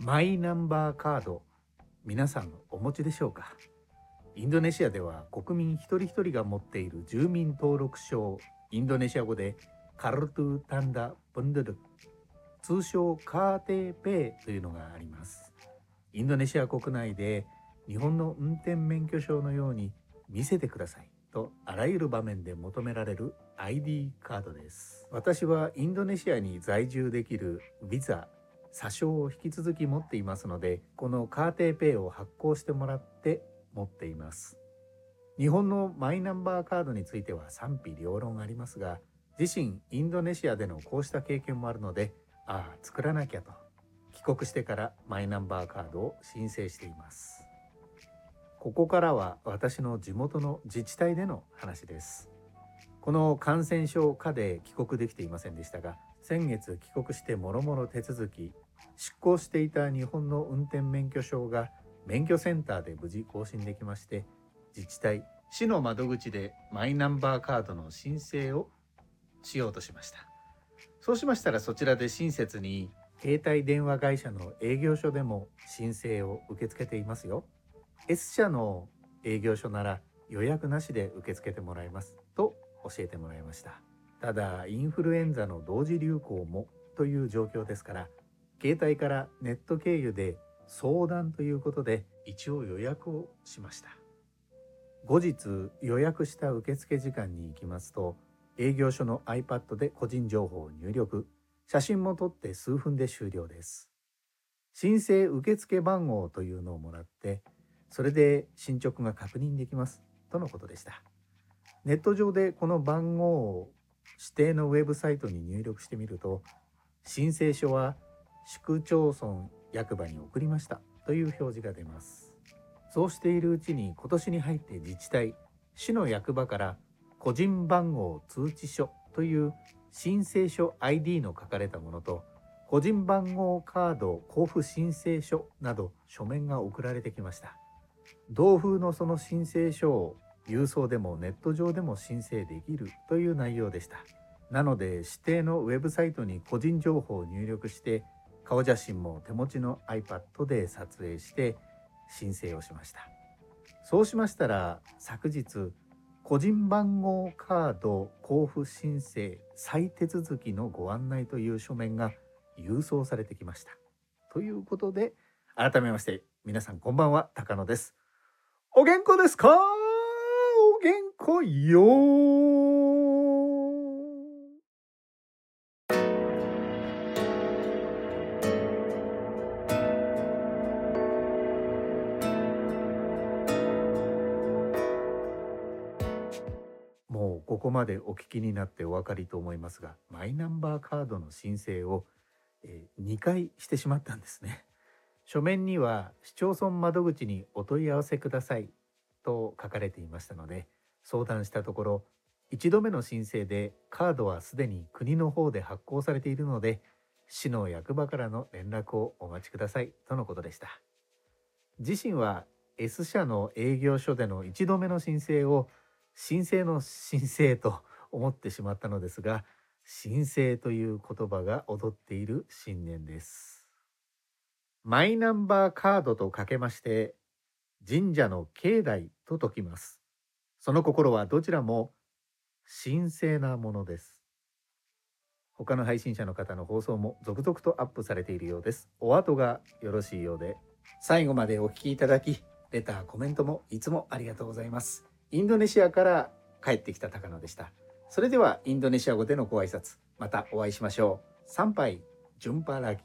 マイナンバーカード皆さんお持ちでしょうか？インドネシアでは国民一人一人が持っている住民登録証インドネシア語でカルトゥタンダ・ブンドル通称カーテーペイというのがあります。インドネシア国内で日本の運転免許証のように見せてくださいとあらゆる場面で求められる ID カードです。私はインドネシアに在住できるビザ詐称を引き続き持っていますのでこのカーテーペイを発行してもらって持っています。日本のマイナンバーカードについては賛否両論ありますが自身インドネシアでのこうした経験もあるのでああ作らなきゃと帰国してからマイナンバーカードを申請しています。ここからは私の地元の自治体での話です。この感染症下で帰国できていませんでしたが先月帰国してもろもろ手続き執行していた日本の運転免許証が免許センターで無事更新できまして自治体市の窓口でマイナンバーカードの申請をしようとしました。そうしましたらそちらで親切に携帯電話会社の営業所でも申請を受け付けていますよ。S 社の営業所なら予約なしで受け付けてもらえますと教えてもらいました。ただインフルエンザの同時流行もという状況ですから携帯からネット経由で相談ということで一応予約をしました。後日予約した受付時間に行きますと営業所の iPad で個人情報を入力。写真も撮って数分で終了です。申請受付番号というのをもらってそれで進捗が確認できますとのことでした。ネット上でこの番号を指定のウェブサイトに入力してみると申請書は市区町村役場に送りましたという表示が出ます。そうしているうちに今年に入って自治体市の役場から個人番号通知書という申請書 ID の書かれたものと個人番号カード交付申請書など書面が送られてきました。同封のその申請書を郵送でもネット上でも申請できるという内容でした。なので指定のウェブサイトに個人情報を入力して顔写真も手持ちの iPad で撮影して申請をしました。そうしましたら昨日個人番号カード交付申請再手続きのご案内という書面が郵送されてきました。ということで改めまして皆さんこんばんは高野です。お元気ですか？お元気よもうここまでお聞きになってお分かりと思いますがマイナンバーカードの申請を、えー、2回してしまったんですね。書面には市町村窓口にお問い合わせくださいと書かれていましたので相談したところ1度目の申請でカードはすでに国の方で発行されているので市の役場からの連絡をお待ちくださいとのことでした。自身は S 社の営業所での1度目の申請を申請の申請と思ってしまったのですが申請という言葉が踊っている新年です。マイナンバーカードとかけまして神社の境内と解きます。その心はどちらも神聖なものです。他の配信者の方の放送も続々とアップされているようです。お後がよろしいようで。最後までお聞きいただきレターコメントもいつもありがとうございます。インドネシアから帰ってきた高野でした。それではインドネシア語でのご挨拶またお会いしましょう。参拝ジュンパラギ。